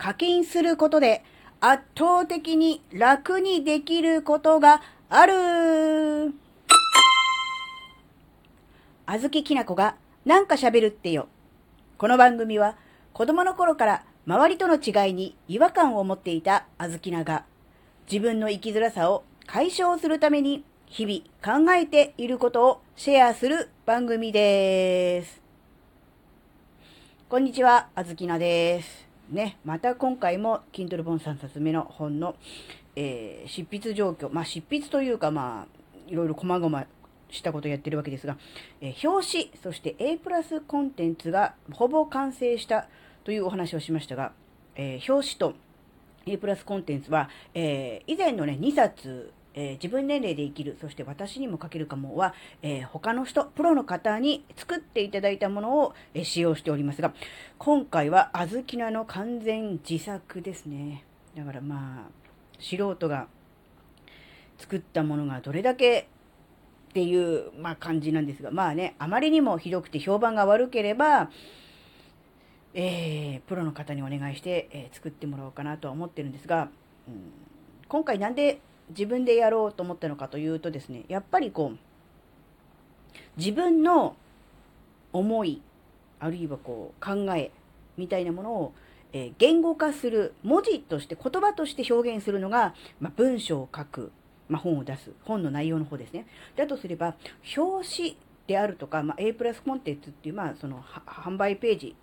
課金することで圧倒的に楽にできることがある。あずききなこがなんか喋るってよ。この番組は子供の頃から周りとの違いに違和感を持っていたあずきなが自分の生きづらさを解消するために日々考えていることをシェアする番組です。こんにちは、あずきなです。ね、また今回も Kindle 本3冊目の本の、えー、執筆状況、まあ執筆というかまあ、いろいろ細々したことをやってるわけですが、えー、表紙、そして A プラスコンテンツがほぼ完成したというお話をしましたが、えー、表紙と A プラスコンテンツは、え、以前のね、2冊、えー、自分年齢で生きる、そして私にも書けるかもは、えー、他の人、プロの方に作っていただいたものを、えー、使用しておりますが、今回はあずきなの完全自作ですね。だからまあ、素人が作ったものがどれだけっていう、まあ、感じなんですが、まあね、あまりにもひどくて評判が悪ければ、えー、プロの方にお願いして、えー、作ってもらおうかなとは思ってるんですが、うん、今回なんで自分でやろうと思ったのかというとですね、やっぱりこう、自分の思い、あるいはこう、考え、みたいなものを、えー、言語化する、文字として、言葉として表現するのが、まあ、文章を書く、まあ、本を出す、本の内容の方ですね。だとすれば、表紙であるとか、まあ、A プラスコンテンツっていう、まあ、その、販売ページ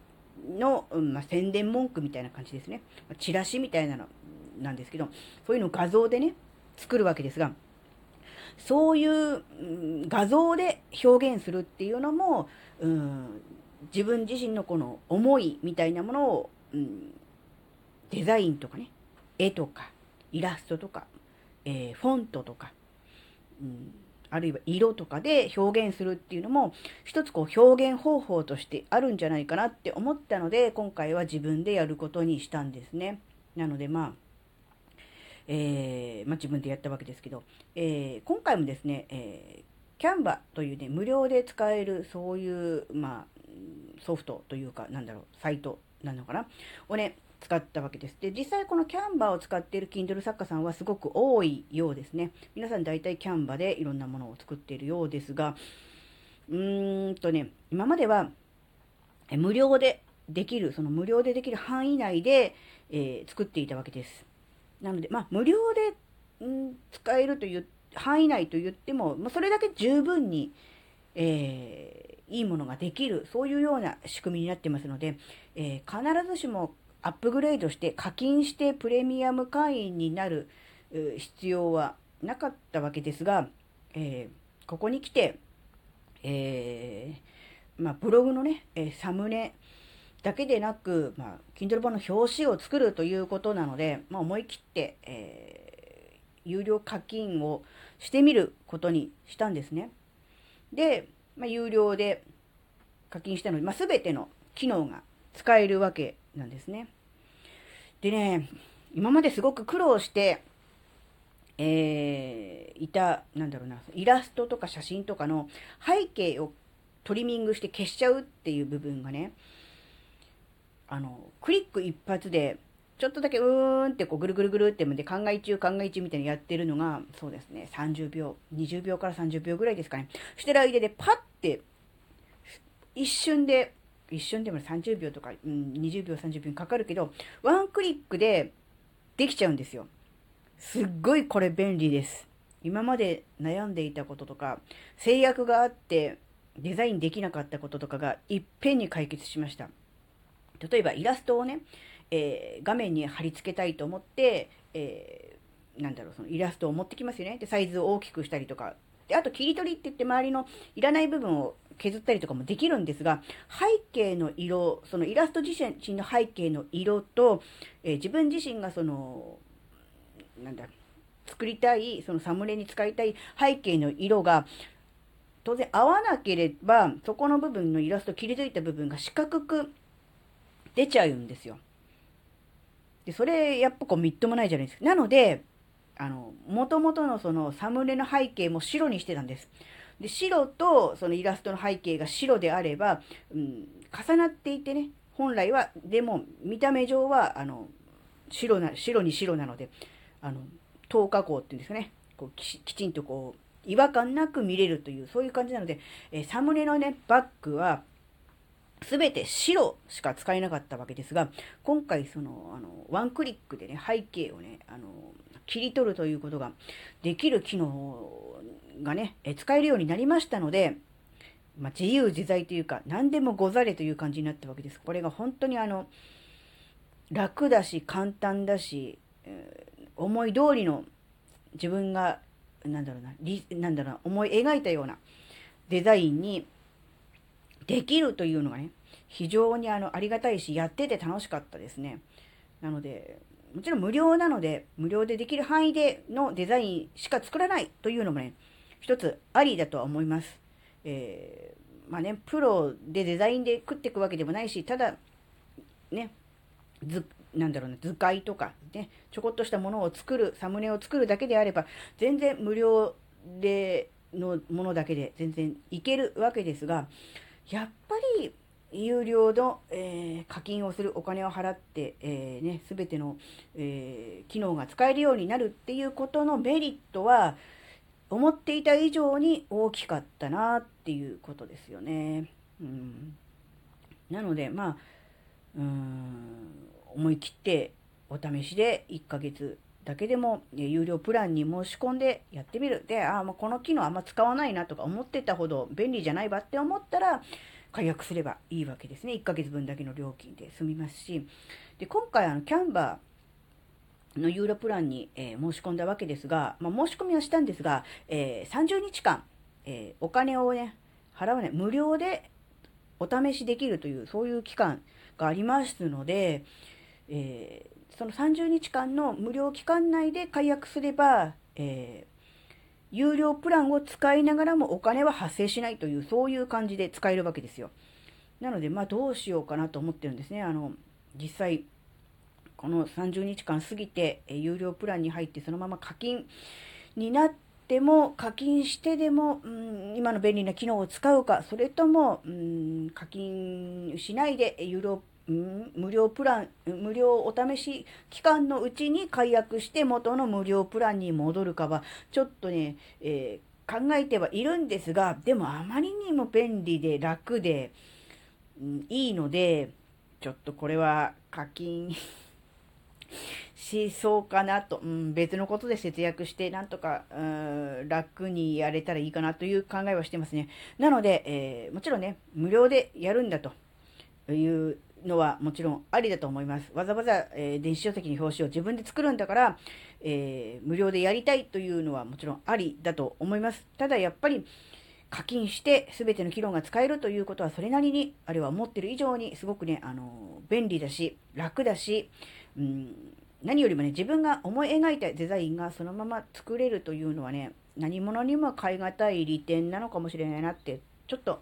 の、うんまあ、宣伝文句みたいな感じですね。チラシみたいなのなんですけど、そういうのを画像でね、作るわけですが、そういう画像で表現するっていうのも、うん、自分自身のこの思いみたいなものを、うん、デザインとかね、絵とか、イラストとか、えー、フォントとか、うん、あるいは色とかで表現するっていうのも、一つこう表現方法としてあるんじゃないかなって思ったので、今回は自分でやることにしたんですね。なのでまあ、えー、まあ、自分でやったわけですけど、えー、今回もですね、えー、キャンバというね、無料で使えるそういう、まあ、ソフトというか、なんだろう、サイトなのかなをね、使ったわけです。で、実際このキャンバーを使っている Kindle 作家さんはすごく多いようですね。皆さん大体キャンバーでいろんなものを作っているようですが、うーんとね、今までは無料でできる、その無料でできる範囲内で、えー、作っていたわけです。なので、まあ、無料で、ん、使えるという範囲内と言っても、まあ、それだけ十分に、えー、いいものができる、そういうような仕組みになってますので、えー、必ずしもアップグレードして課金してプレミアム会員になる必要はなかったわけですが、えー、ここに来て、えー、まあ、ブログのね、えサムネ、だけでなく、まあ、Kindle 本の表紙を作るということなので、まあ、思い切って、えー、有料課金をしてみることにしたんですね。で、まあ、有料で課金したので、まあ、全ての機能が使えるわけなんですね。でね、今まですごく苦労して、えー、いた、なんだろうな、イラストとか写真とかの背景をトリミングして消しちゃうっていう部分がね、あの、クリック一発で、ちょっとだけうーんってこうぐるぐるぐるってで考え中考え中みたいにやってるのが、そうですね、30秒、20秒から30秒ぐらいですかね。してる間でパッて、一瞬で、一瞬でも30秒とか、うん、20秒、30秒かかるけど、ワンクリックでできちゃうんですよ。すっごいこれ便利です。今まで悩んでいたこととか、制約があってデザインできなかったこととかがいっぺんに解決しました。例えばイラストをね、えー、画面に貼り付けたいと思って、えー、なんだろう、そのイラストを持ってきますよね。で、サイズを大きくしたりとか。で、あと切り取りって言って周りのいらない部分を削ったりとかもできるんですが、背景の色、そのイラスト自身の背景の色と、えー、自分自身がその、なんだ、作りたい、そのサムネに使いたい背景の色が、当然合わなければ、そこの部分のイラスト切り抜いた部分が四角く出ちゃうんですよ。で、それ、やっぱこう、みっともないじゃないですか。なので、あの、元々のそのサムネの背景も白にしてたんです。で、白とそのイラストの背景が白であれば、うん、重なっていてね、本来は、でも見た目上は、あの、白な、白に白なので、あの、透過光っていうんですかね、こうききちんとこう、違和感なく見れるという、そういう感じなので、えー、サムネのね、バッグは、すべて白しか使えなかったわけですが、今回その、あの、ワンクリックでね、背景をね、あの、切り取るということができる機能がね、え使えるようになりましたので、まあ、自由自在というか、何でもござれという感じになったわけです。これが本当にあの、楽だし、簡単だし、えー、思い通りの自分が、なんだろうな、なんだろうな、思い描いたようなデザインにできるというのがね、非常にあの、ありがたいし、やってて楽しかったですね。なので、もちろん無料なので、無料でできる範囲でのデザインしか作らないというのもね、一つありだとは思います。えー、まあね、プロでデザインで食っていくわけでもないし、ただ、ね、ず、なんだろうな、図解とか、ね、ちょこっとしたものを作る、サムネを作るだけであれば、全然無料で、のものだけで全然いけるわけですが、やっぱり、有料の、えー、課金をするお金を払って、えー、ね、すべての、えー、機能が使えるようになるっていうことのメリットは、思っていた以上に大きかったなっていうことですよね。うん、なので、まあ、うん、思い切ってお試しで1ヶ月だけでも有料プランに申し込んでやってみる。で、ああ、もうこの機能あんま使わないなとか思ってたほど便利じゃないわって思ったら、解約すればいいわけですね。1ヶ月分だけの料金で済みますし。で、今回あの、キャンバー、のユーロプランに、えー、申し込んだわけですが、まあ、申し込みはしたんですが、えー、30日間、えー、お金をね、払わない、無料でお試しできるという、そういう期間がありますので、えその30日間の無料期間内で解約すれば、え有料プランを使いながらもお金は発生しないという、そういう感じで使えるわけですよ。なので、まあどうしようかなと思ってるんですね。あの、実際、この30日間過ぎて、え有料プランに入ってそのまま課金になっても、課金してでも、うん、今の便利な機能を使うか、それとも、うん、課金しないで有料無料プラン、無料お試し期間のうちに解約して元の無料プランに戻るかは、ちょっとね、えー、考えてはいるんですが、でもあまりにも便利で楽で、うん、いいので、ちょっとこれは課金しそうかなと、うん、別のことで節約して、なんとか、うん、楽にやれたらいいかなという考えはしてますね。なので、えー、もちろんね、無料でやるんだというのはもちろんありだと思います。わざわざ、えー、電子書籍の表紙を自分で作るんだから、えー、無料でやりたいというのはもちろんありだと思います。ただやっぱり、課金して全ての機能が使えるということはそれなりに、あるいは思ってる以上にすごくね、あの、便利だし、楽だし、うん、何よりもね、自分が思い描いたデザインがそのまま作れるというのはね、何者にも代え難い利点なのかもしれないなって、ちょっと